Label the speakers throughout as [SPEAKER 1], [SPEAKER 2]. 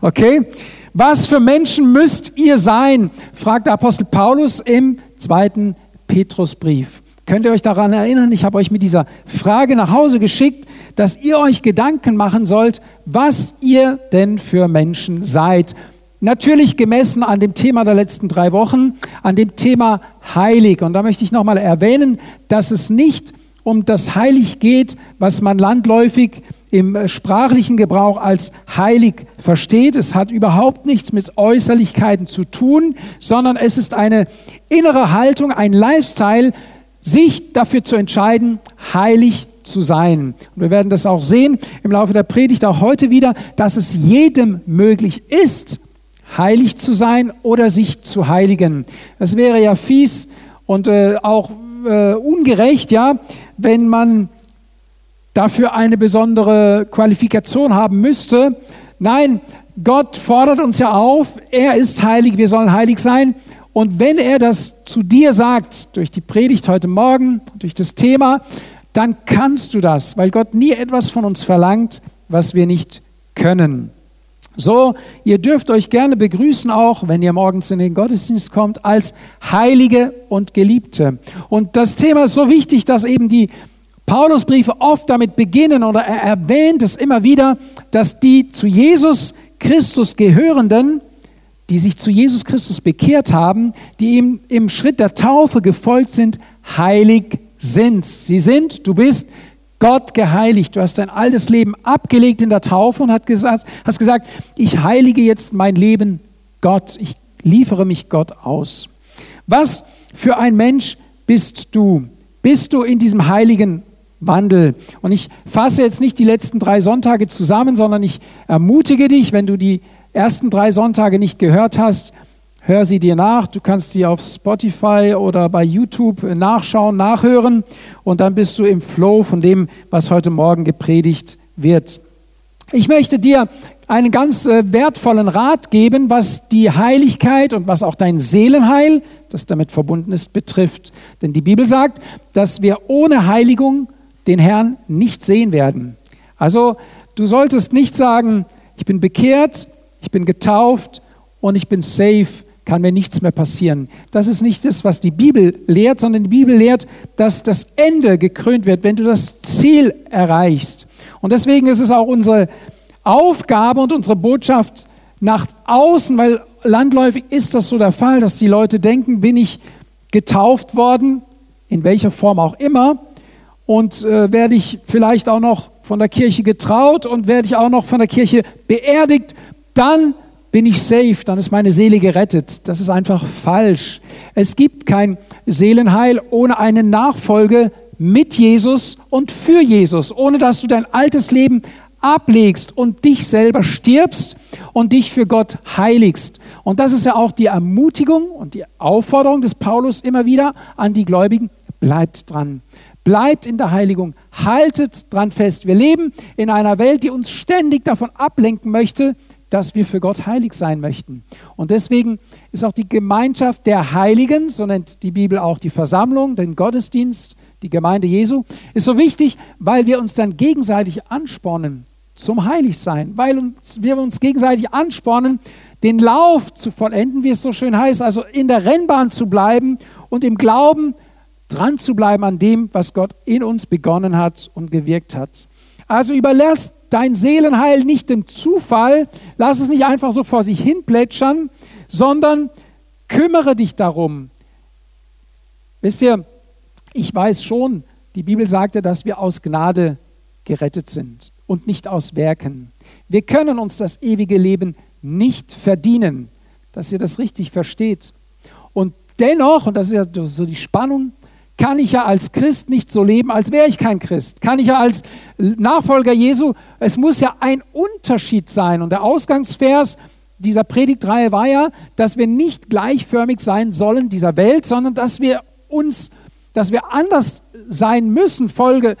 [SPEAKER 1] Okay? Was für Menschen müsst ihr sein? fragt der Apostel Paulus im zweiten Petrusbrief. Könnt ihr euch daran erinnern? Ich habe euch mit dieser Frage nach Hause geschickt, dass ihr euch Gedanken machen sollt, was ihr denn für Menschen seid. Natürlich gemessen an dem Thema der letzten drei Wochen, an dem Thema heilig. Und da möchte ich nochmal erwähnen, dass es nicht um das Heilig geht, was man landläufig im äh, sprachlichen Gebrauch als heilig versteht. Es hat überhaupt nichts mit Äußerlichkeiten zu tun, sondern es ist eine innere Haltung, ein Lifestyle, sich dafür zu entscheiden, heilig zu sein. Und wir werden das auch sehen im Laufe der Predigt auch heute wieder, dass es jedem möglich ist, heilig zu sein oder sich zu heiligen. Das wäre ja fies und äh, auch äh, ungerecht, ja, wenn man dafür eine besondere Qualifikation haben müsste. Nein, Gott fordert uns ja auf, er ist heilig, wir sollen heilig sein. Und wenn er das zu dir sagt, durch die Predigt heute Morgen, durch das Thema, dann kannst du das, weil Gott nie etwas von uns verlangt, was wir nicht können. So, ihr dürft euch gerne begrüßen auch, wenn ihr morgens in den Gottesdienst kommt, als Heilige und Geliebte. Und das Thema ist so wichtig, dass eben die Paulusbriefe oft damit beginnen oder er erwähnt es immer wieder, dass die zu Jesus Christus gehörenden, die sich zu Jesus Christus bekehrt haben, die ihm im Schritt der Taufe gefolgt sind, heilig sind. Sie sind, du bist Gott geheiligt. Du hast dein altes Leben abgelegt in der Taufe und hast gesagt, ich heilige jetzt mein Leben Gott. Ich liefere mich Gott aus. Was für ein Mensch bist du? Bist du in diesem heiligen Wandel. Und ich fasse jetzt nicht die letzten drei Sonntage zusammen, sondern ich ermutige dich, wenn du die ersten drei Sonntage nicht gehört hast, hör sie dir nach. Du kannst sie auf Spotify oder bei YouTube nachschauen, nachhören und dann bist du im Flow von dem, was heute Morgen gepredigt wird. Ich möchte dir einen ganz äh, wertvollen Rat geben, was die Heiligkeit und was auch dein Seelenheil, das damit verbunden ist, betrifft. Denn die Bibel sagt, dass wir ohne Heiligung den Herrn nicht sehen werden. Also du solltest nicht sagen, ich bin bekehrt, ich bin getauft und ich bin safe, kann mir nichts mehr passieren. Das ist nicht das, was die Bibel lehrt, sondern die Bibel lehrt, dass das Ende gekrönt wird, wenn du das Ziel erreichst. Und deswegen ist es auch unsere Aufgabe und unsere Botschaft nach außen, weil landläufig ist das so der Fall, dass die Leute denken, bin ich getauft worden, in welcher Form auch immer, und äh, werde ich vielleicht auch noch von der Kirche getraut und werde ich auch noch von der Kirche beerdigt, dann bin ich safe, dann ist meine Seele gerettet. Das ist einfach falsch. Es gibt kein Seelenheil ohne eine Nachfolge mit Jesus und für Jesus, ohne dass du dein altes Leben ablegst und dich selber stirbst und dich für Gott heiligst. Und das ist ja auch die Ermutigung und die Aufforderung des Paulus immer wieder an die Gläubigen, bleibt dran. Bleibt in der Heiligung, haltet dran fest. Wir leben in einer Welt, die uns ständig davon ablenken möchte, dass wir für Gott heilig sein möchten. Und deswegen ist auch die Gemeinschaft der Heiligen, so nennt die Bibel auch die Versammlung, den Gottesdienst, die Gemeinde Jesu, ist so wichtig, weil wir uns dann gegenseitig anspornen zum Heiligsein, weil uns, wir uns gegenseitig anspornen, den Lauf zu vollenden, wie es so schön heißt, also in der Rennbahn zu bleiben und im Glauben dran zu bleiben an dem, was Gott in uns begonnen hat und gewirkt hat. Also überlass dein Seelenheil nicht dem Zufall, lass es nicht einfach so vor sich hin plätschern, sondern kümmere dich darum. Wisst ihr, ich weiß schon, die Bibel sagte, dass wir aus Gnade gerettet sind und nicht aus Werken. Wir können uns das ewige Leben nicht verdienen, dass ihr das richtig versteht. Und dennoch, und das ist ja so die Spannung, kann ich ja als Christ nicht so leben, als wäre ich kein Christ. Kann ich ja als Nachfolger Jesu, es muss ja ein Unterschied sein. Und der Ausgangsvers dieser Predigtreihe war ja, dass wir nicht gleichförmig sein sollen dieser Welt, sondern dass wir uns, dass wir anders sein müssen. Folge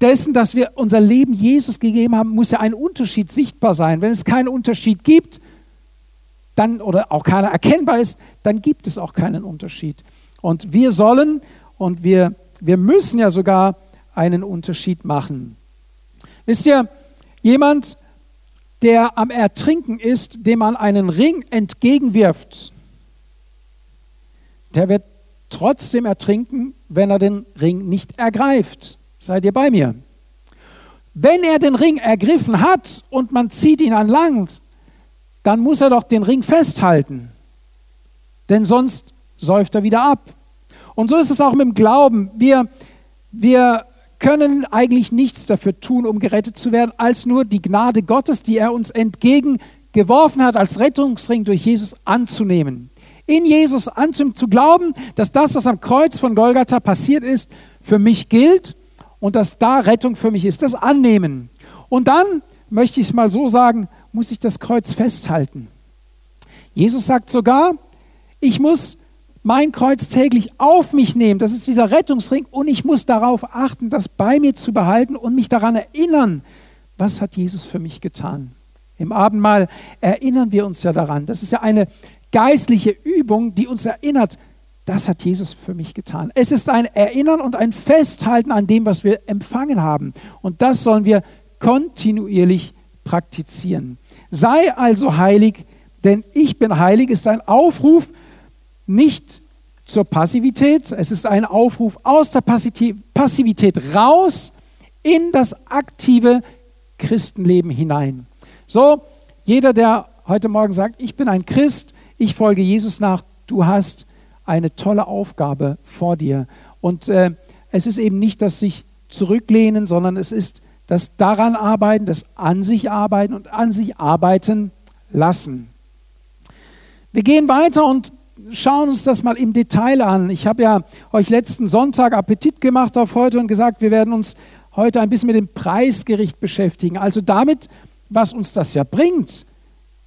[SPEAKER 1] dessen, dass wir unser Leben Jesus gegeben haben, muss ja ein Unterschied sichtbar sein. Wenn es keinen Unterschied gibt, dann oder auch keiner erkennbar ist, dann gibt es auch keinen Unterschied. Und wir sollen und wir, wir müssen ja sogar einen Unterschied machen. Wisst ihr, jemand der am Ertrinken ist, dem man einen Ring entgegenwirft, der wird trotzdem ertrinken, wenn er den Ring nicht ergreift. Seid ihr bei mir? Wenn er den Ring ergriffen hat und man zieht ihn an Land, dann muss er doch den Ring festhalten. Denn sonst säuft er wieder ab. Und so ist es auch mit dem Glauben. Wir, wir können eigentlich nichts dafür tun, um gerettet zu werden, als nur die Gnade Gottes, die er uns entgegengeworfen hat, als Rettungsring durch Jesus anzunehmen. In Jesus anzunehmen, zu glauben, dass das, was am Kreuz von Golgatha passiert ist, für mich gilt und dass da Rettung für mich ist. Das annehmen. Und dann, möchte ich es mal so sagen, muss ich das Kreuz festhalten. Jesus sagt sogar, ich muss mein Kreuz täglich auf mich nehmen. Das ist dieser Rettungsring und ich muss darauf achten, das bei mir zu behalten und mich daran erinnern, was hat Jesus für mich getan. Im Abendmahl erinnern wir uns ja daran. Das ist ja eine geistliche Übung, die uns erinnert, das hat Jesus für mich getan. Es ist ein Erinnern und ein Festhalten an dem, was wir empfangen haben. Und das sollen wir kontinuierlich praktizieren. Sei also heilig, denn ich bin heilig ist ein Aufruf nicht zur Passivität, es ist ein Aufruf aus der Passivität raus in das aktive Christenleben hinein. So, jeder, der heute Morgen sagt, ich bin ein Christ, ich folge Jesus nach, du hast eine tolle Aufgabe vor dir. Und äh, es ist eben nicht das sich zurücklehnen, sondern es ist das daran arbeiten, das an sich arbeiten und an sich arbeiten lassen. Wir gehen weiter und schauen uns das mal im Detail an. Ich habe ja euch letzten Sonntag Appetit gemacht auf heute und gesagt, wir werden uns heute ein bisschen mit dem Preisgericht beschäftigen. Also damit, was uns das ja bringt.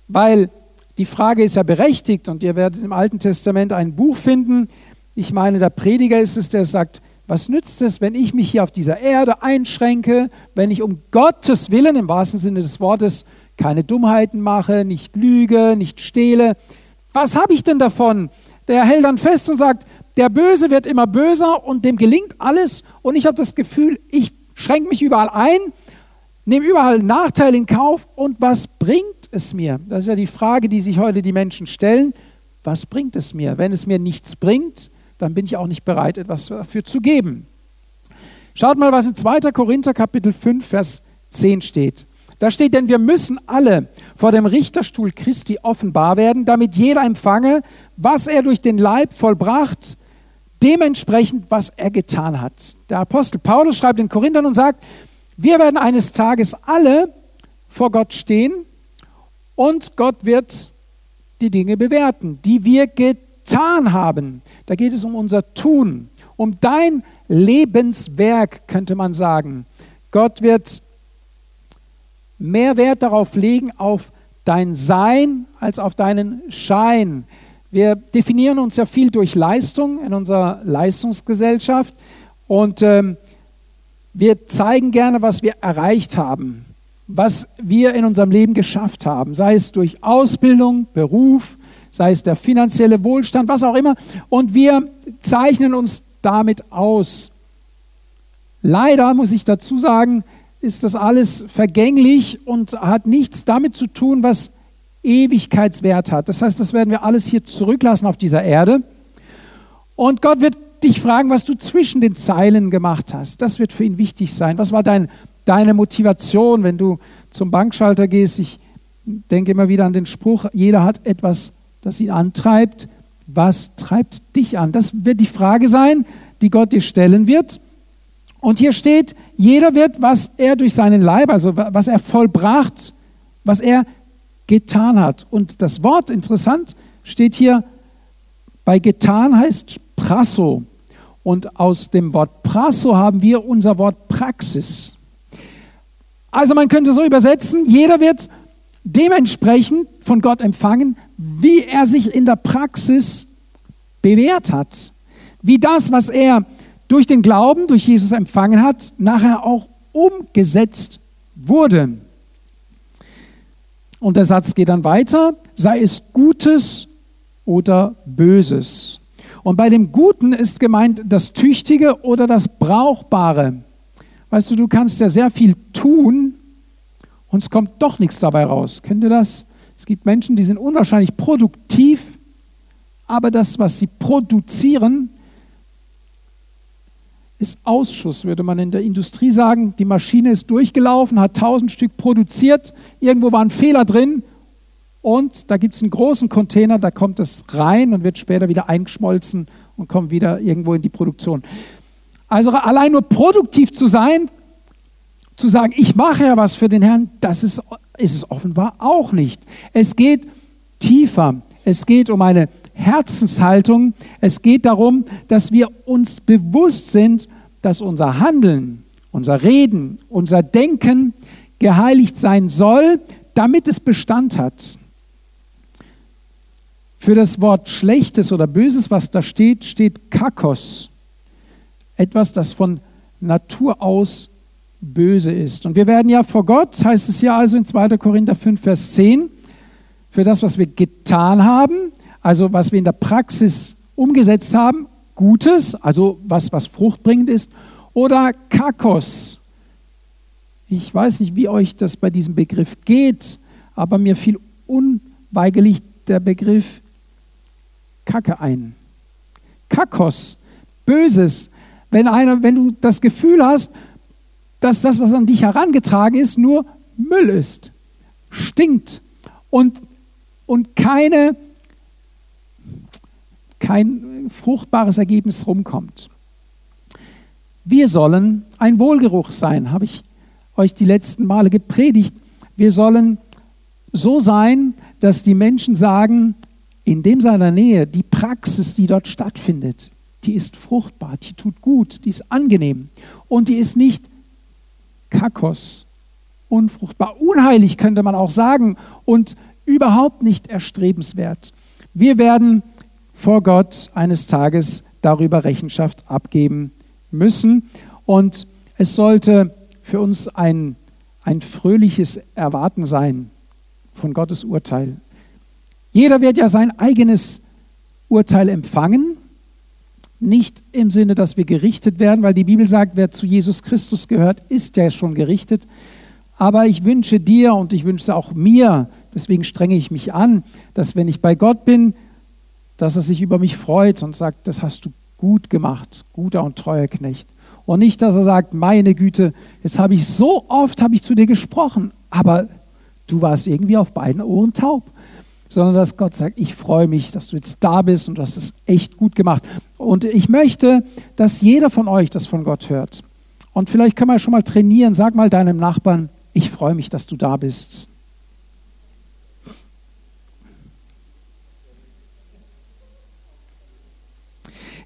[SPEAKER 1] Weil die Frage ist ja berechtigt und ihr werdet im Alten Testament ein Buch finden. Ich meine, der Prediger ist es, der sagt, was nützt es, wenn ich mich hier auf dieser Erde einschränke, wenn ich um Gottes Willen im wahrsten Sinne des Wortes keine Dummheiten mache, nicht lüge, nicht stehle, was habe ich denn davon? Der hält dann fest und sagt, der Böse wird immer böser und dem gelingt alles und ich habe das Gefühl, ich schränke mich überall ein, nehme überall Nachteil in Kauf und was bringt es mir? Das ist ja die Frage, die sich heute die Menschen stellen. Was bringt es mir? Wenn es mir nichts bringt, dann bin ich auch nicht bereit, etwas dafür zu geben. Schaut mal, was in 2. Korinther Kapitel 5, Vers 10 steht. Da steht, denn wir müssen alle vor dem Richterstuhl Christi offenbar werden, damit jeder empfange, was er durch den Leib vollbracht, dementsprechend, was er getan hat. Der Apostel Paulus schreibt in Korinthern und sagt, wir werden eines Tages alle vor Gott stehen und Gott wird die Dinge bewerten, die wir getan haben. Da geht es um unser Tun, um dein Lebenswerk, könnte man sagen. Gott wird mehr Wert darauf legen, auf dein Sein als auf deinen Schein. Wir definieren uns ja viel durch Leistung in unserer Leistungsgesellschaft und ähm, wir zeigen gerne, was wir erreicht haben, was wir in unserem Leben geschafft haben, sei es durch Ausbildung, Beruf, sei es der finanzielle Wohlstand, was auch immer. Und wir zeichnen uns damit aus. Leider muss ich dazu sagen, ist das alles vergänglich und hat nichts damit zu tun, was Ewigkeitswert hat. Das heißt, das werden wir alles hier zurücklassen auf dieser Erde. Und Gott wird dich fragen, was du zwischen den Zeilen gemacht hast. Das wird für ihn wichtig sein. Was war dein, deine Motivation, wenn du zum Bankschalter gehst? Ich denke immer wieder an den Spruch, jeder hat etwas, das ihn antreibt. Was treibt dich an? Das wird die Frage sein, die Gott dir stellen wird. Und hier steht, jeder wird, was er durch seinen Leib, also was er vollbracht, was er getan hat. Und das Wort, interessant, steht hier, bei getan heißt prasso. Und aus dem Wort prasso haben wir unser Wort Praxis. Also man könnte so übersetzen, jeder wird dementsprechend von Gott empfangen, wie er sich in der Praxis bewährt hat. Wie das, was er durch den Glauben, durch Jesus empfangen hat, nachher auch umgesetzt wurde. Und der Satz geht dann weiter, sei es Gutes oder Böses. Und bei dem Guten ist gemeint das Tüchtige oder das Brauchbare. Weißt du, du kannst ja sehr viel tun und es kommt doch nichts dabei raus. Kennt ihr das? Es gibt Menschen, die sind unwahrscheinlich produktiv, aber das, was sie produzieren, ist Ausschuss, würde man in der Industrie sagen. Die Maschine ist durchgelaufen, hat tausend Stück produziert, irgendwo war ein Fehler drin und da gibt es einen großen Container, da kommt es rein und wird später wieder eingeschmolzen und kommt wieder irgendwo in die Produktion. Also allein nur produktiv zu sein, zu sagen, ich mache ja was für den Herrn, das ist, ist es offenbar auch nicht. Es geht tiefer. Es geht um eine Herzenshaltung. Es geht darum, dass wir uns bewusst sind, dass unser Handeln, unser Reden, unser Denken geheiligt sein soll, damit es Bestand hat. Für das Wort Schlechtes oder Böses, was da steht, steht Kakos. Etwas, das von Natur aus böse ist. Und wir werden ja vor Gott, heißt es ja also in 2. Korinther 5, Vers 10, für das, was wir getan haben, also was wir in der Praxis umgesetzt haben, Gutes, also was, was fruchtbringend ist, oder Kakos. Ich weiß nicht, wie euch das bei diesem Begriff geht, aber mir fiel unweigerlich der Begriff Kacke ein. Kakos, Böses. Wenn, einer, wenn du das Gefühl hast, dass das, was an dich herangetragen ist, nur Müll ist, stinkt und, und keine, kein fruchtbares Ergebnis rumkommt. Wir sollen ein Wohlgeruch sein, habe ich euch die letzten Male gepredigt. Wir sollen so sein, dass die Menschen sagen, in dem seiner Nähe, die Praxis, die dort stattfindet, die ist fruchtbar, die tut gut, die ist angenehm und die ist nicht kakos, unfruchtbar, unheilig könnte man auch sagen und überhaupt nicht erstrebenswert. Wir werden vor Gott eines Tages darüber Rechenschaft abgeben müssen und es sollte für uns ein, ein fröhliches Erwarten sein von Gottes Urteil. Jeder wird ja sein eigenes Urteil empfangen nicht im Sinne, dass wir gerichtet werden, weil die Bibel sagt, wer zu Jesus Christus gehört, ist ja schon gerichtet. Aber ich wünsche dir und ich wünsche auch mir, deswegen strenge ich mich an, dass wenn ich bei Gott bin, dass er sich über mich freut und sagt, das hast du gut gemacht, guter und treuer Knecht. Und nicht, dass er sagt, meine Güte, jetzt habe ich so oft habe ich zu dir gesprochen, aber du warst irgendwie auf beiden Ohren taub sondern dass Gott sagt, ich freue mich, dass du jetzt da bist und du hast es echt gut gemacht. Und ich möchte, dass jeder von euch das von Gott hört. Und vielleicht können wir schon mal trainieren. Sag mal deinem Nachbarn, ich freue mich, dass du da bist.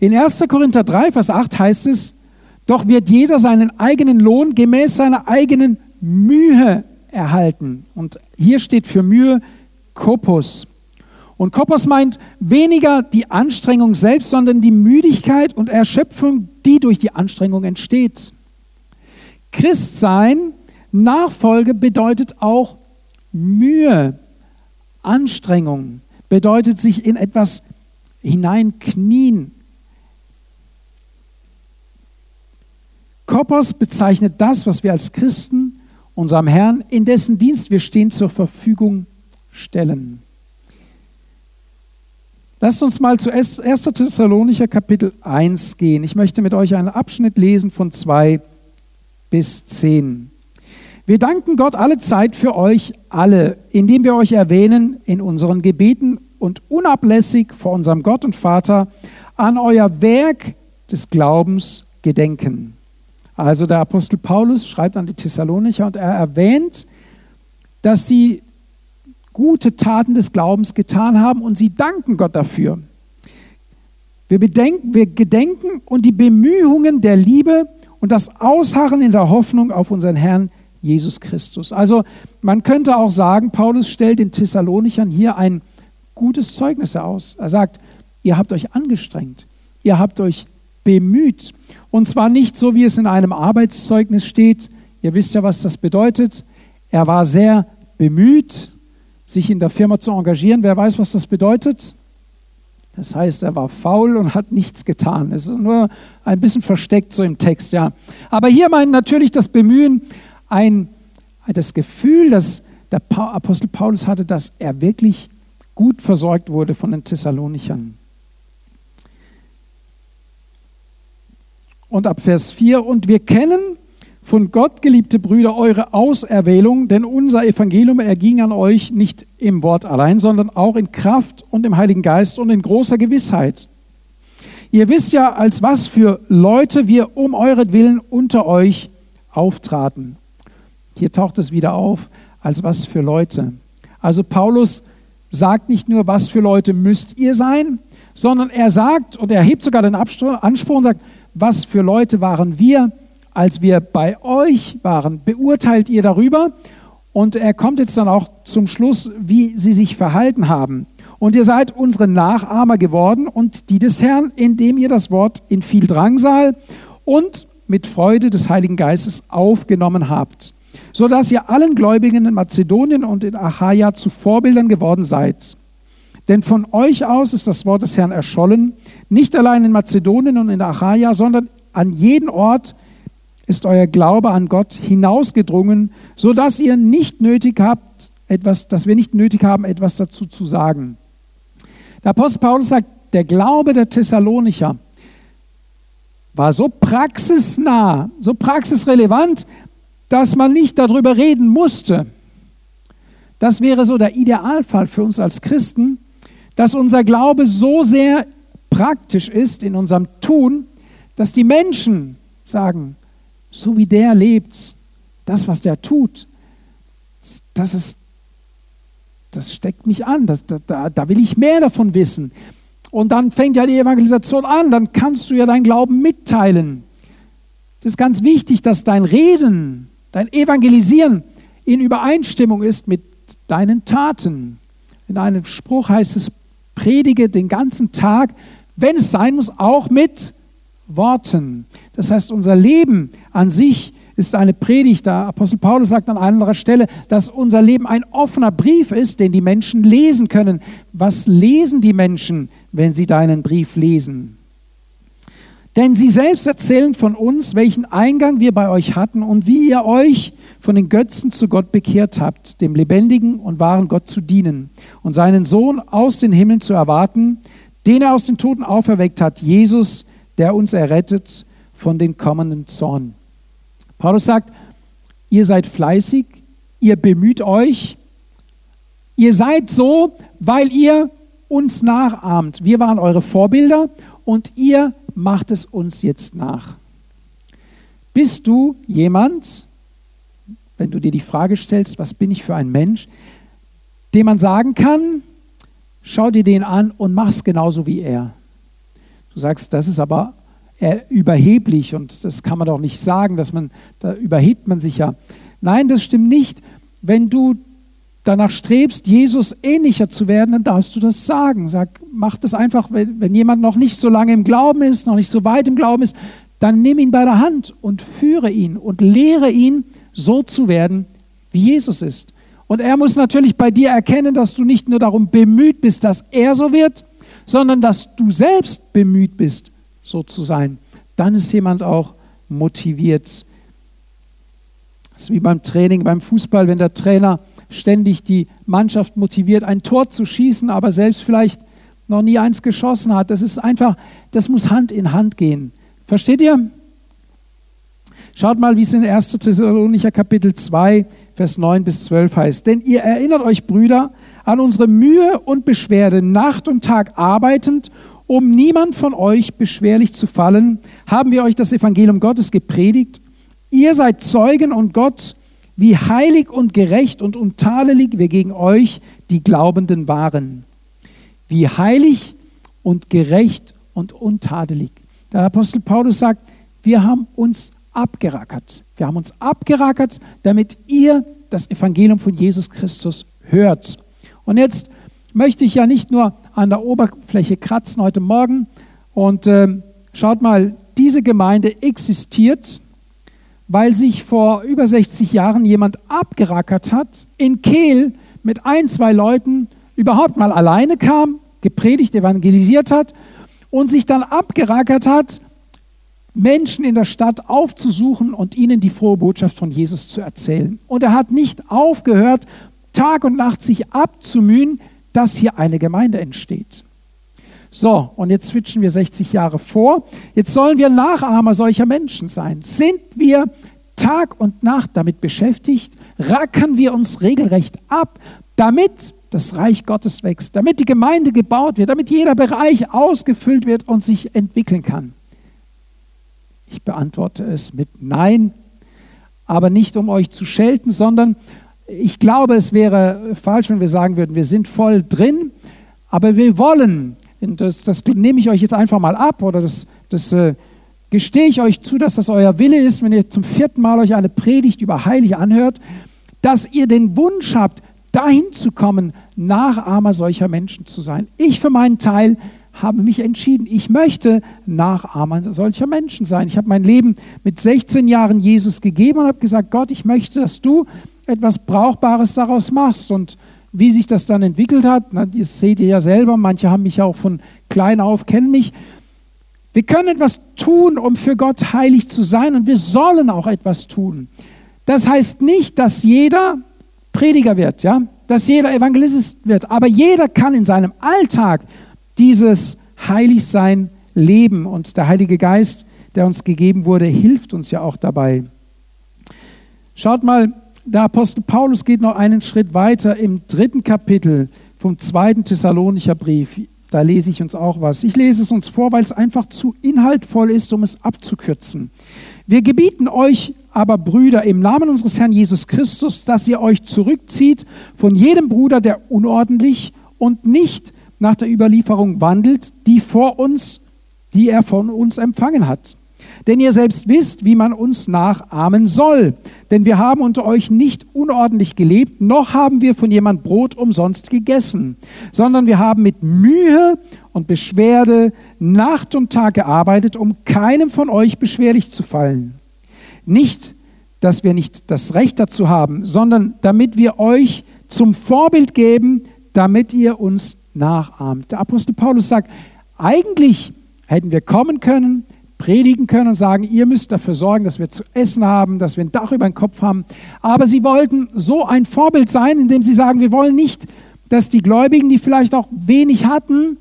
[SPEAKER 1] In 1. Korinther 3, Vers 8 heißt es, doch wird jeder seinen eigenen Lohn gemäß seiner eigenen Mühe erhalten. Und hier steht für Mühe Kopos. Und Kopos meint weniger die Anstrengung selbst, sondern die Müdigkeit und Erschöpfung, die durch die Anstrengung entsteht. Christsein, Nachfolge bedeutet auch Mühe, Anstrengung, bedeutet sich in etwas hineinknien. Kopos bezeichnet das, was wir als Christen unserem Herrn, in dessen Dienst wir stehen, zur Verfügung stellen. Lasst uns mal zu 1. Thessalonicher Kapitel 1 gehen. Ich möchte mit euch einen Abschnitt lesen von 2 bis 10. Wir danken Gott alle Zeit für euch alle, indem wir euch erwähnen in unseren Gebeten und unablässig vor unserem Gott und Vater an euer Werk des Glaubens gedenken. Also der Apostel Paulus schreibt an die Thessalonicher und er erwähnt, dass sie gute Taten des Glaubens getan haben und sie danken Gott dafür. Wir, bedenken, wir gedenken und die Bemühungen der Liebe und das Ausharren in der Hoffnung auf unseren Herrn Jesus Christus. Also man könnte auch sagen, Paulus stellt den Thessalonichern hier ein gutes Zeugnis aus. Er sagt, ihr habt euch angestrengt, ihr habt euch bemüht. Und zwar nicht so, wie es in einem Arbeitszeugnis steht. Ihr wisst ja, was das bedeutet. Er war sehr bemüht, sich in der Firma zu engagieren. Wer weiß, was das bedeutet? Das heißt, er war faul und hat nichts getan. Es ist nur ein bisschen versteckt so im Text, ja. Aber hier meint natürlich das Bemühen ein, das Gefühl, dass der Apostel Paulus hatte, dass er wirklich gut versorgt wurde von den Thessalonichern. Und ab Vers 4, und wir kennen von Gott, geliebte Brüder, eure Auserwählung, denn unser Evangelium erging an euch nicht im Wort allein, sondern auch in Kraft und im Heiligen Geist und in großer Gewissheit. Ihr wisst ja, als was für Leute wir um euretwillen unter euch auftraten. Hier taucht es wieder auf, als was für Leute. Also Paulus sagt nicht nur, was für Leute müsst ihr sein, sondern er sagt und er hebt sogar den Anspruch und sagt, was für Leute waren wir, als wir bei euch waren? Beurteilt ihr darüber? Und er kommt jetzt dann auch zum Schluss, wie sie sich verhalten haben. Und ihr seid unsere Nachahmer geworden und die des Herrn, indem ihr das Wort in viel Drangsal und mit Freude des Heiligen Geistes aufgenommen habt, sodass ihr allen Gläubigen in Mazedonien und in Achaia zu Vorbildern geworden seid. Denn von euch aus ist das Wort des Herrn erschollen, nicht allein in Mazedonien und in Achaia, sondern an jeden Ort ist euer Glaube an Gott hinausgedrungen, so dass ihr nicht nötig habt, etwas, dass wir nicht nötig haben, etwas dazu zu sagen. Der Apostel Paulus sagt, der Glaube der Thessalonicher war so praxisnah, so praxisrelevant, dass man nicht darüber reden musste. Das wäre so der Idealfall für uns als Christen, dass unser Glaube so sehr praktisch ist in unserem Tun, dass die Menschen sagen, so wie der lebt, das, was der tut, das, ist, das steckt mich an, das, da, da will ich mehr davon wissen. Und dann fängt ja die Evangelisation an, dann kannst du ja deinen Glauben mitteilen. Das ist ganz wichtig, dass dein Reden, dein Evangelisieren in Übereinstimmung ist mit deinen Taten. In einem Spruch heißt es, predige den ganzen Tag, wenn es sein muss, auch mit Worten. Das heißt, unser Leben an sich ist eine Predigt. Der Apostel Paulus sagt an anderer Stelle, dass unser Leben ein offener Brief ist, den die Menschen lesen können. Was lesen die Menschen, wenn sie deinen Brief lesen? Denn sie selbst erzählen von uns, welchen Eingang wir bei euch hatten und wie ihr euch von den Götzen zu Gott bekehrt habt, dem lebendigen und wahren Gott zu dienen und seinen Sohn aus den Himmeln zu erwarten, den er aus den Toten auferweckt hat, Jesus, der uns errettet von den kommenden Zorn. Paulus sagt, ihr seid fleißig, ihr bemüht euch, ihr seid so, weil ihr uns nachahmt. Wir waren eure Vorbilder und ihr macht es uns jetzt nach. Bist du jemand, wenn du dir die Frage stellst, was bin ich für ein Mensch, dem man sagen kann, schau dir den an und mach es genauso wie er. Du sagst, das ist aber überheblich und das kann man doch nicht sagen, dass man, da überhebt man sich ja. Nein, das stimmt nicht. Wenn du danach strebst, Jesus ähnlicher zu werden, dann darfst du das sagen. Sag, mach das einfach, wenn, wenn jemand noch nicht so lange im Glauben ist, noch nicht so weit im Glauben ist, dann nimm ihn bei der Hand und führe ihn und lehre ihn, so zu werden, wie Jesus ist. Und er muss natürlich bei dir erkennen, dass du nicht nur darum bemüht bist, dass er so wird, sondern dass du selbst bemüht bist, so zu sein. Dann ist jemand auch motiviert. Das ist wie beim Training, beim Fußball, wenn der Trainer ständig die Mannschaft motiviert, ein Tor zu schießen, aber selbst vielleicht noch nie eins geschossen hat. Das ist einfach, das muss Hand in Hand gehen. Versteht ihr? Schaut mal, wie es in 1. Thessalonicher Kapitel 2, Vers 9 bis 12 heißt. Denn ihr erinnert euch, Brüder, an unsere Mühe und Beschwerde, Nacht und Tag arbeitend um niemand von euch beschwerlich zu fallen, haben wir euch das Evangelium Gottes gepredigt. Ihr seid Zeugen und Gott, wie heilig und gerecht und untadelig wir gegen euch, die Glaubenden, waren. Wie heilig und gerecht und untadelig. Der Apostel Paulus sagt, wir haben uns abgerackert. Wir haben uns abgerackert, damit ihr das Evangelium von Jesus Christus hört. Und jetzt möchte ich ja nicht nur an der Oberfläche kratzen heute Morgen. Und äh, schaut mal, diese Gemeinde existiert, weil sich vor über 60 Jahren jemand abgerackert hat, in Kehl mit ein, zwei Leuten überhaupt mal alleine kam, gepredigt, evangelisiert hat und sich dann abgerackert hat, Menschen in der Stadt aufzusuchen und ihnen die frohe Botschaft von Jesus zu erzählen. Und er hat nicht aufgehört, Tag und Nacht sich abzumühen, dass hier eine Gemeinde entsteht. So, und jetzt switchen wir 60 Jahre vor. Jetzt sollen wir Nachahmer solcher Menschen sein. Sind wir Tag und Nacht damit beschäftigt? Rackern wir uns regelrecht ab, damit das Reich Gottes wächst, damit die Gemeinde gebaut wird, damit jeder Bereich ausgefüllt wird und sich entwickeln kann? Ich beantworte es mit Nein, aber nicht um euch zu schelten, sondern ich glaube, es wäre falsch, wenn wir sagen würden, wir sind voll drin, aber wir wollen, das, das nehme ich euch jetzt einfach mal ab oder das, das äh, gestehe ich euch zu, dass das euer Wille ist, wenn ihr zum vierten Mal euch eine Predigt über Heilig anhört, dass ihr den Wunsch habt, dahin zu kommen, Nachahmer solcher Menschen zu sein. Ich für meinen Teil habe mich entschieden, ich möchte Nachahmer solcher Menschen sein. Ich habe mein Leben mit 16 Jahren Jesus gegeben und habe gesagt, Gott, ich möchte, dass du etwas Brauchbares daraus machst. Und wie sich das dann entwickelt hat, das seht ihr ja selber, manche haben mich ja auch von klein auf, kennen mich. Wir können etwas tun, um für Gott heilig zu sein und wir sollen auch etwas tun. Das heißt nicht, dass jeder Prediger wird, ja, dass jeder Evangelist wird, aber jeder kann in seinem Alltag dieses Heiligsein leben und der Heilige Geist, der uns gegeben wurde, hilft uns ja auch dabei. Schaut mal, der Apostel Paulus geht noch einen Schritt weiter im dritten Kapitel vom zweiten Thessalonicher Brief. Da lese ich uns auch was. Ich lese es uns vor, weil es einfach zu inhaltvoll ist, um es abzukürzen. Wir gebieten euch aber, Brüder, im Namen unseres Herrn Jesus Christus, dass ihr euch zurückzieht von jedem Bruder, der unordentlich und nicht nach der Überlieferung wandelt, die vor uns, die er von uns empfangen hat. Denn ihr selbst wisst, wie man uns nachahmen soll. Denn wir haben unter euch nicht unordentlich gelebt, noch haben wir von jemand Brot umsonst gegessen, sondern wir haben mit Mühe und Beschwerde Nacht und Tag gearbeitet, um keinem von euch beschwerlich zu fallen. Nicht, dass wir nicht das Recht dazu haben, sondern damit wir euch zum Vorbild geben, damit ihr uns nachahmt. Der Apostel Paulus sagt, eigentlich hätten wir kommen können, predigen können und sagen, ihr müsst dafür sorgen, dass wir zu essen haben, dass wir ein Dach über den Kopf haben. Aber sie wollten so ein Vorbild sein, indem sie sagen, wir wollen nicht, dass die Gläubigen, die vielleicht auch wenig hatten,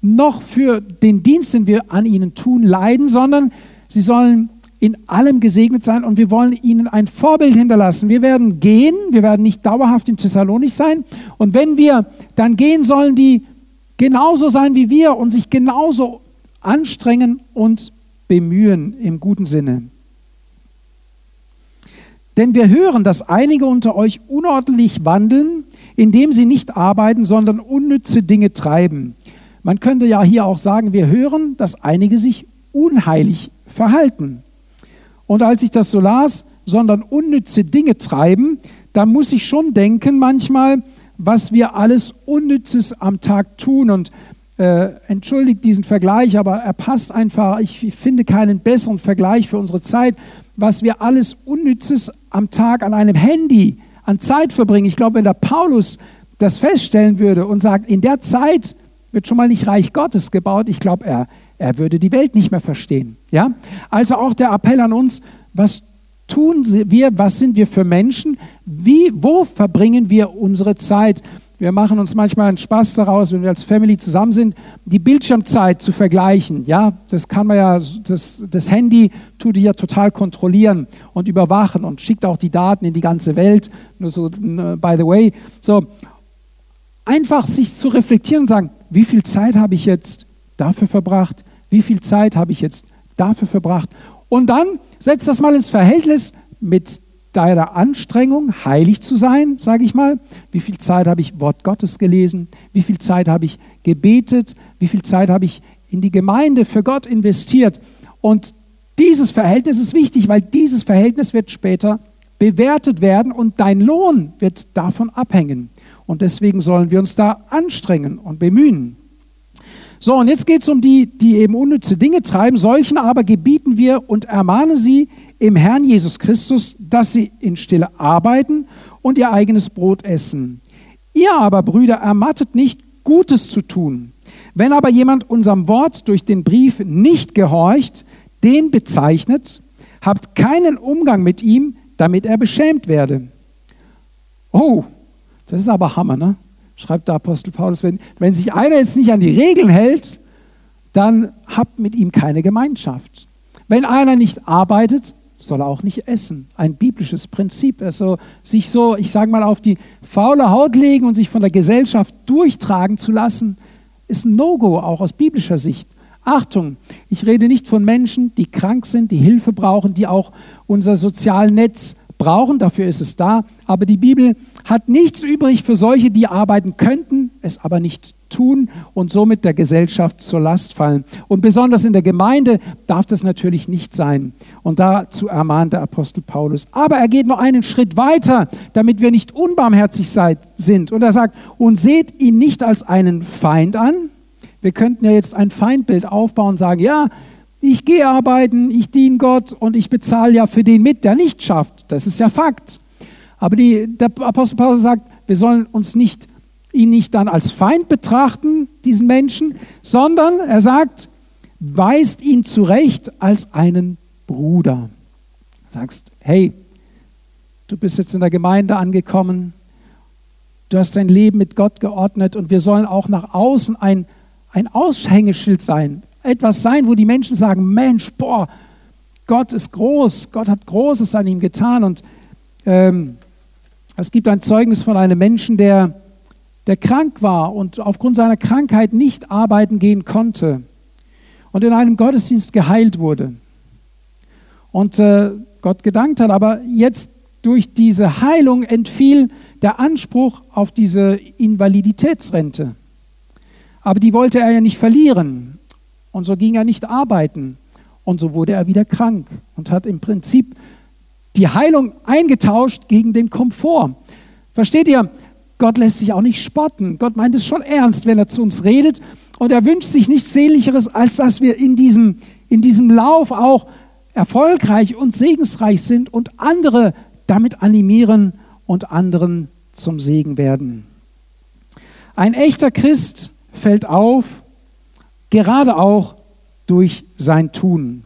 [SPEAKER 1] noch für den Dienst, den wir an ihnen tun, leiden, sondern sie sollen in allem gesegnet sein und wir wollen ihnen ein Vorbild hinterlassen. Wir werden gehen, wir werden nicht dauerhaft in Thessalonich sein und wenn wir dann gehen, sollen die genauso sein wie wir und sich genauso anstrengen und bemühen im guten Sinne. Denn wir hören, dass einige unter euch unordentlich wandeln, indem sie nicht arbeiten, sondern unnütze Dinge treiben. Man könnte ja hier auch sagen, wir hören, dass einige sich unheilig verhalten. Und als ich das so las, sondern unnütze Dinge treiben, da muss ich schon denken manchmal, was wir alles Unnützes am Tag tun. Und äh, entschuldigt diesen Vergleich, aber er passt einfach. Ich finde keinen besseren Vergleich für unsere Zeit, was wir alles Unnützes am Tag an einem Handy an Zeit verbringen. Ich glaube, wenn der Paulus das feststellen würde und sagt, in der Zeit wird schon mal nicht Reich Gottes gebaut, ich glaube, er, er würde die Welt nicht mehr verstehen. Ja? Also auch der Appell an uns, was tun wir, was sind wir für Menschen, wie, wo verbringen wir unsere Zeit? Wir machen uns manchmal einen Spaß daraus, wenn wir als Family zusammen sind, die Bildschirmzeit zu vergleichen. Ja, das kann man ja, das, das Handy tut die ja total kontrollieren und überwachen und schickt auch die Daten in die ganze Welt. Nur so, by the way. So, einfach sich zu reflektieren und sagen, wie viel Zeit habe ich jetzt dafür verbracht? Wie viel Zeit habe ich jetzt dafür verbracht? Und dann setzt das mal ins Verhältnis mit deiner Anstrengung, heilig zu sein, sage ich mal. Wie viel Zeit habe ich Wort Gottes gelesen? Wie viel Zeit habe ich gebetet? Wie viel Zeit habe ich in die Gemeinde für Gott investiert? Und dieses Verhältnis ist wichtig, weil dieses Verhältnis wird später bewertet werden und dein Lohn wird davon abhängen. Und deswegen sollen wir uns da anstrengen und bemühen. So, und jetzt geht es um die, die eben unnütze Dinge treiben. Solchen aber gebieten wir und ermahnen sie im Herrn Jesus Christus, dass sie in Stille arbeiten und ihr eigenes Brot essen. Ihr aber, Brüder, ermattet nicht, Gutes zu tun. Wenn aber jemand unserem Wort durch den Brief nicht gehorcht, den bezeichnet, habt keinen Umgang mit ihm, damit er beschämt werde. Oh, das ist aber Hammer, ne? Schreibt der Apostel Paulus. Wenn, wenn sich einer jetzt nicht an die Regeln hält, dann habt mit ihm keine Gemeinschaft. Wenn einer nicht arbeitet, soll er auch nicht essen. Ein biblisches Prinzip. Also sich so, ich sage mal, auf die faule Haut legen und sich von der Gesellschaft durchtragen zu lassen, ist ein No-Go, auch aus biblischer Sicht. Achtung, ich rede nicht von Menschen, die krank sind, die Hilfe brauchen, die auch unser Sozialnetz brauchen, dafür ist es da. Aber die Bibel hat nichts übrig für solche, die arbeiten könnten, es aber nicht tun und somit der Gesellschaft zur Last fallen. Und besonders in der Gemeinde darf das natürlich nicht sein. Und dazu ermahnt der Apostel Paulus. Aber er geht noch einen Schritt weiter, damit wir nicht unbarmherzig sind. Und er sagt, und seht ihn nicht als einen Feind an. Wir könnten ja jetzt ein Feindbild aufbauen und sagen, ja, ich gehe arbeiten, ich diene Gott und ich bezahle ja für den mit, der nicht schafft. Das ist ja Fakt. Aber die, der Apostel Paulus sagt, wir sollen uns nicht, ihn nicht dann als Feind betrachten, diesen Menschen, sondern er sagt, weist ihn zurecht als einen Bruder. Sagst, hey, du bist jetzt in der Gemeinde angekommen, du hast dein Leben mit Gott geordnet und wir sollen auch nach außen ein, ein Aushängeschild sein etwas sein, wo die Menschen sagen, Mensch, boah, Gott ist groß, Gott hat Großes an ihm getan. Und ähm, es gibt ein Zeugnis von einem Menschen, der, der krank war und aufgrund seiner Krankheit nicht arbeiten gehen konnte und in einem Gottesdienst geheilt wurde. Und äh, Gott gedankt hat, aber jetzt durch diese Heilung entfiel der Anspruch auf diese Invaliditätsrente. Aber die wollte er ja nicht verlieren. Und so ging er nicht arbeiten. Und so wurde er wieder krank und hat im Prinzip die Heilung eingetauscht gegen den Komfort. Versteht ihr? Gott lässt sich auch nicht spotten. Gott meint es schon ernst, wenn er zu uns redet. Und er wünscht sich nichts Sehnlicheres, als dass wir in diesem, in diesem Lauf auch erfolgreich und segensreich sind und andere damit animieren und anderen zum Segen werden. Ein echter Christ fällt auf, gerade auch durch sein Tun.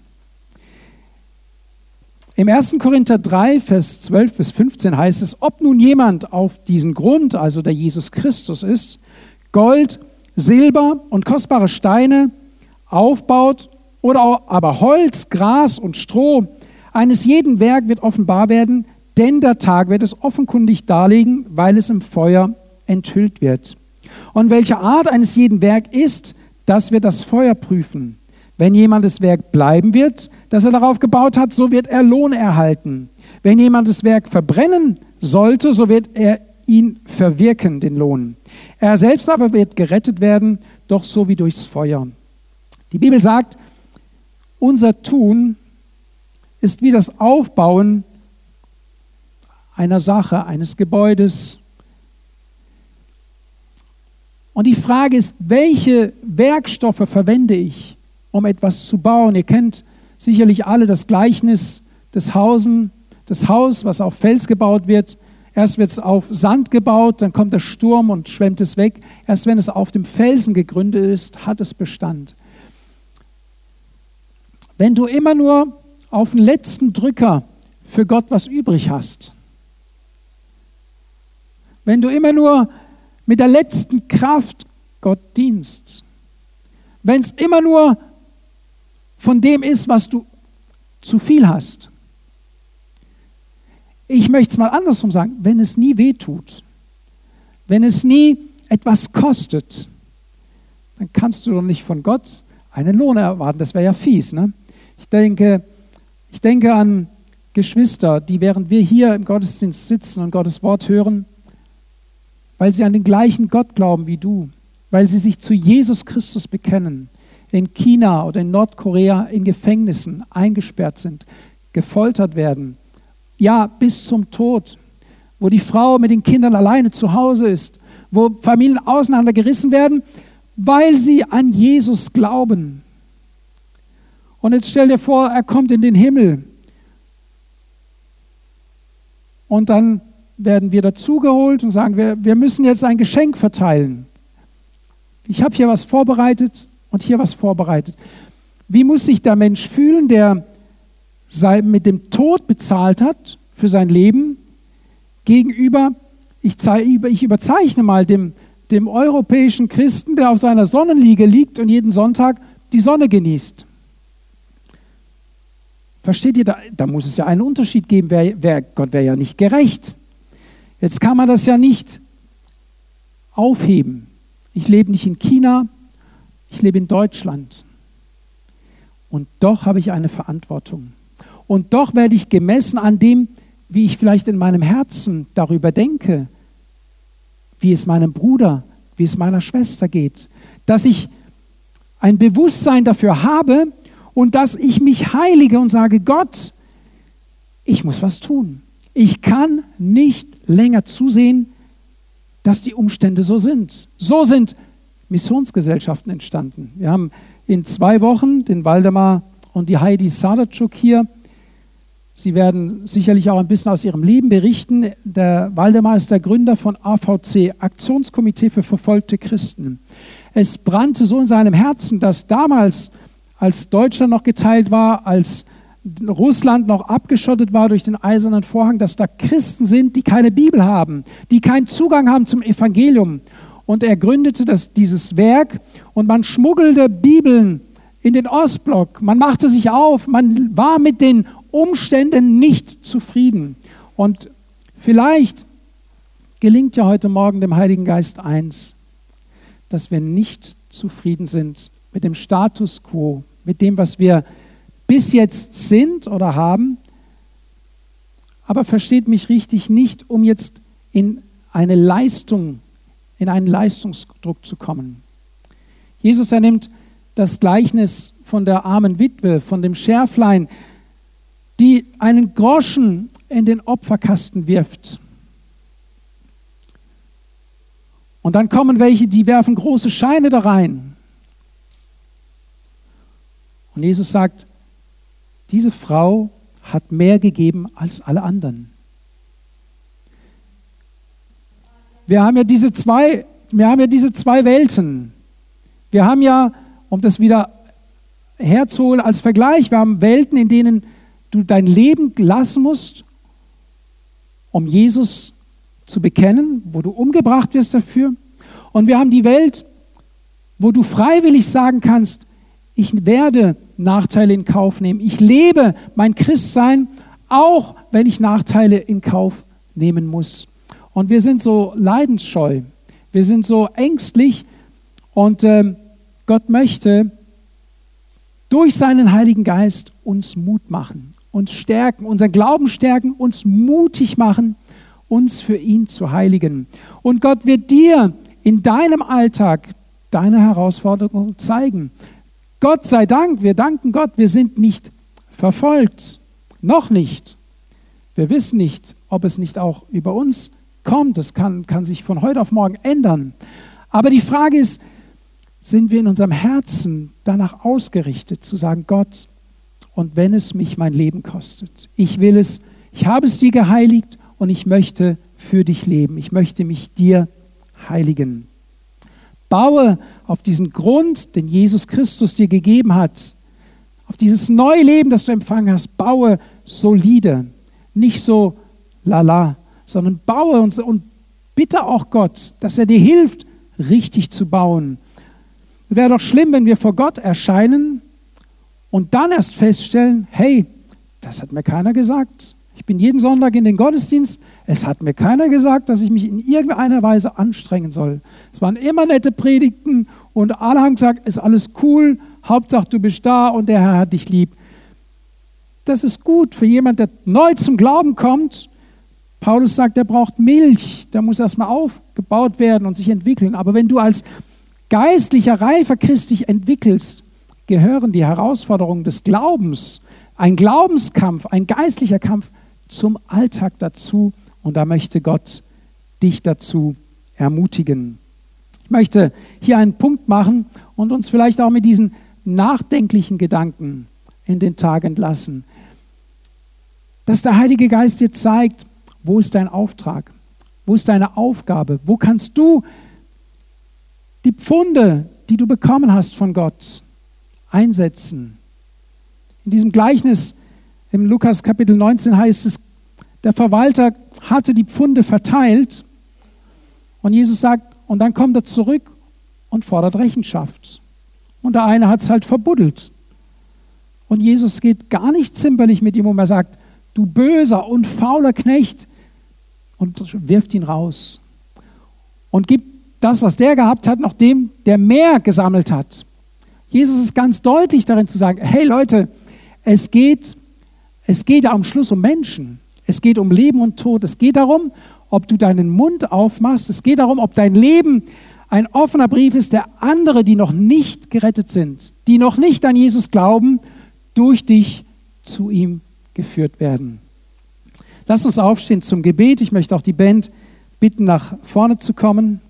[SPEAKER 1] Im 1. Korinther 3, Vers 12 bis 15 heißt es, ob nun jemand auf diesen Grund, also der Jesus Christus ist, Gold, Silber und kostbare Steine aufbaut oder aber Holz, Gras und Stroh, eines jeden Werk wird offenbar werden, denn der Tag wird es offenkundig darlegen, weil es im Feuer enthüllt wird. Und welche Art eines jeden Werk ist, dass wir das Feuer prüfen. Wenn jemand das Werk bleiben wird, das er darauf gebaut hat, so wird er Lohn erhalten. Wenn jemand das Werk verbrennen sollte, so wird er ihn verwirken, den Lohn. Er selbst aber wird gerettet werden, doch so wie durchs Feuer. Die Bibel sagt, unser Tun ist wie das Aufbauen einer Sache, eines Gebäudes, und die Frage ist, welche Werkstoffe verwende ich, um etwas zu bauen? Ihr kennt sicherlich alle das Gleichnis des Hausen, das Haus, was auf Fels gebaut wird. Erst wird es auf Sand gebaut, dann kommt der Sturm und schwemmt es weg. Erst wenn es auf dem Felsen gegründet ist, hat es Bestand. Wenn du immer nur auf den letzten Drücker für Gott was übrig hast, wenn du immer nur mit der letzten Kraft Gott dienst. Wenn es immer nur von dem ist, was du zu viel hast. Ich möchte es mal andersrum sagen, wenn es nie weh tut, wenn es nie etwas kostet, dann kannst du doch nicht von Gott einen Lohn erwarten. Das wäre ja fies. Ne? Ich, denke, ich denke an Geschwister, die während wir hier im Gottesdienst sitzen und Gottes Wort hören, weil sie an den gleichen Gott glauben wie du, weil sie sich zu Jesus Christus bekennen, in China oder in Nordkorea in Gefängnissen eingesperrt sind, gefoltert werden, ja bis zum Tod, wo die Frau mit den Kindern alleine zu Hause ist, wo Familien auseinandergerissen werden, weil sie an Jesus glauben. Und jetzt stell dir vor, er kommt in den Himmel und dann werden wir dazugeholt und sagen, wir, wir müssen jetzt ein Geschenk verteilen. Ich habe hier was vorbereitet und hier was vorbereitet. Wie muss sich der Mensch fühlen, der mit dem Tod bezahlt hat für sein Leben, gegenüber, ich, ich überzeichne mal dem, dem europäischen Christen, der auf seiner Sonnenliege liegt und jeden Sonntag die Sonne genießt. Versteht ihr, da, da muss es ja einen Unterschied geben. Wer, wer, Gott wäre ja nicht gerecht. Jetzt kann man das ja nicht aufheben. Ich lebe nicht in China, ich lebe in Deutschland. Und doch habe ich eine Verantwortung. Und doch werde ich gemessen an dem, wie ich vielleicht in meinem Herzen darüber denke, wie es meinem Bruder, wie es meiner Schwester geht. Dass ich ein Bewusstsein dafür habe und dass ich mich heilige und sage, Gott, ich muss was tun. Ich kann nicht länger zusehen, dass die Umstände so sind. So sind Missionsgesellschaften entstanden. Wir haben in zwei Wochen den Waldemar und die Heidi Sadatschuk hier Sie werden sicherlich auch ein bisschen aus ihrem Leben berichten. Der Waldemar ist der Gründer von AVC, Aktionskomitee für verfolgte Christen. Es brannte so in seinem Herzen, dass damals, als Deutschland noch geteilt war, als Russland noch abgeschottet war durch den eisernen Vorhang, dass da Christen sind, die keine Bibel haben, die keinen Zugang haben zum Evangelium. Und er gründete das, dieses Werk und man schmuggelte Bibeln in den Ostblock. Man machte sich auf, man war mit den Umständen nicht zufrieden. Und vielleicht gelingt ja heute Morgen dem Heiligen Geist eins, dass wir nicht zufrieden sind mit dem Status quo, mit dem, was wir bis jetzt sind oder haben. Aber versteht mich richtig, nicht um jetzt in eine Leistung, in einen Leistungsdruck zu kommen. Jesus, er nimmt das Gleichnis von der armen Witwe, von dem Schärflein, die einen Groschen in den Opferkasten wirft. Und dann kommen welche, die werfen große Scheine da rein. Und Jesus sagt, diese Frau hat mehr gegeben als alle anderen. Wir haben ja diese zwei, wir haben ja diese zwei Welten. Wir haben ja, um das wieder herzuholen als Vergleich, wir haben Welten, in denen du dein Leben lassen musst, um Jesus zu bekennen, wo du umgebracht wirst dafür. Und wir haben die Welt, wo du freiwillig sagen kannst, ich werde Nachteile in Kauf nehmen. Ich lebe mein Christsein, auch wenn ich Nachteile in Kauf nehmen muss. Und wir sind so leidensscheu, wir sind so ängstlich und äh, Gott möchte durch seinen Heiligen Geist uns Mut machen uns stärken, unseren Glauben stärken, uns mutig machen, uns für ihn zu heiligen. Und Gott wird dir in deinem Alltag deine Herausforderungen zeigen. Gott sei Dank, wir danken Gott, wir sind nicht verfolgt. Noch nicht. Wir wissen nicht, ob es nicht auch über uns kommt. Das kann, kann sich von heute auf morgen ändern. Aber die Frage ist, sind wir in unserem Herzen danach ausgerichtet, zu sagen, Gott, und wenn es mich mein Leben kostet. Ich will es, ich habe es dir geheiligt und ich möchte für dich leben. Ich möchte mich dir heiligen. Baue auf diesen Grund, den Jesus Christus dir gegeben hat, auf dieses neue Leben, das du empfangen hast, baue solide, nicht so lala, sondern baue und, und bitte auch Gott, dass er dir hilft, richtig zu bauen. Es wäre doch schlimm, wenn wir vor Gott erscheinen und dann erst feststellen, hey, das hat mir keiner gesagt. Ich bin jeden Sonntag in den Gottesdienst. Es hat mir keiner gesagt, dass ich mich in irgendeiner Weise anstrengen soll. Es waren immer nette Predigten und alle haben gesagt, ist alles cool, Hauptsache du bist da und der Herr hat dich lieb. Das ist gut für jemanden, der neu zum Glauben kommt. Paulus sagt, er braucht Milch, der muss erstmal aufgebaut werden und sich entwickeln. Aber wenn du als geistlicher, reifer Christ dich entwickelst, gehören die Herausforderungen des Glaubens, ein Glaubenskampf, ein geistlicher Kampf zum Alltag dazu. Und da möchte Gott dich dazu ermutigen. Ich möchte hier einen Punkt machen und uns vielleicht auch mit diesen nachdenklichen Gedanken in den Tag entlassen. Dass der Heilige Geist dir zeigt, wo ist dein Auftrag? Wo ist deine Aufgabe? Wo kannst du die Pfunde, die du bekommen hast von Gott, einsetzen. In diesem Gleichnis im Lukas Kapitel 19 heißt es, der Verwalter hatte die Pfunde verteilt und Jesus sagt, und dann kommt er zurück und fordert Rechenschaft. Und der eine hat es halt verbuddelt. Und Jesus geht gar nicht zimperlich mit ihm um. Er sagt, du böser und fauler Knecht, und wirft ihn raus. Und gibt das, was der gehabt hat, noch dem, der mehr gesammelt hat. Jesus ist ganz deutlich darin zu sagen, hey Leute, es geht, es geht am Schluss um Menschen. Es geht um Leben und Tod. Es geht darum, ob du deinen Mund aufmachst. Es geht darum, ob dein Leben ein offener Brief ist, der andere, die noch nicht gerettet sind, die noch nicht an Jesus glauben, durch dich zu ihm geführt werden. Lass uns aufstehen zum Gebet. Ich möchte auch die Band bitten, nach vorne zu kommen.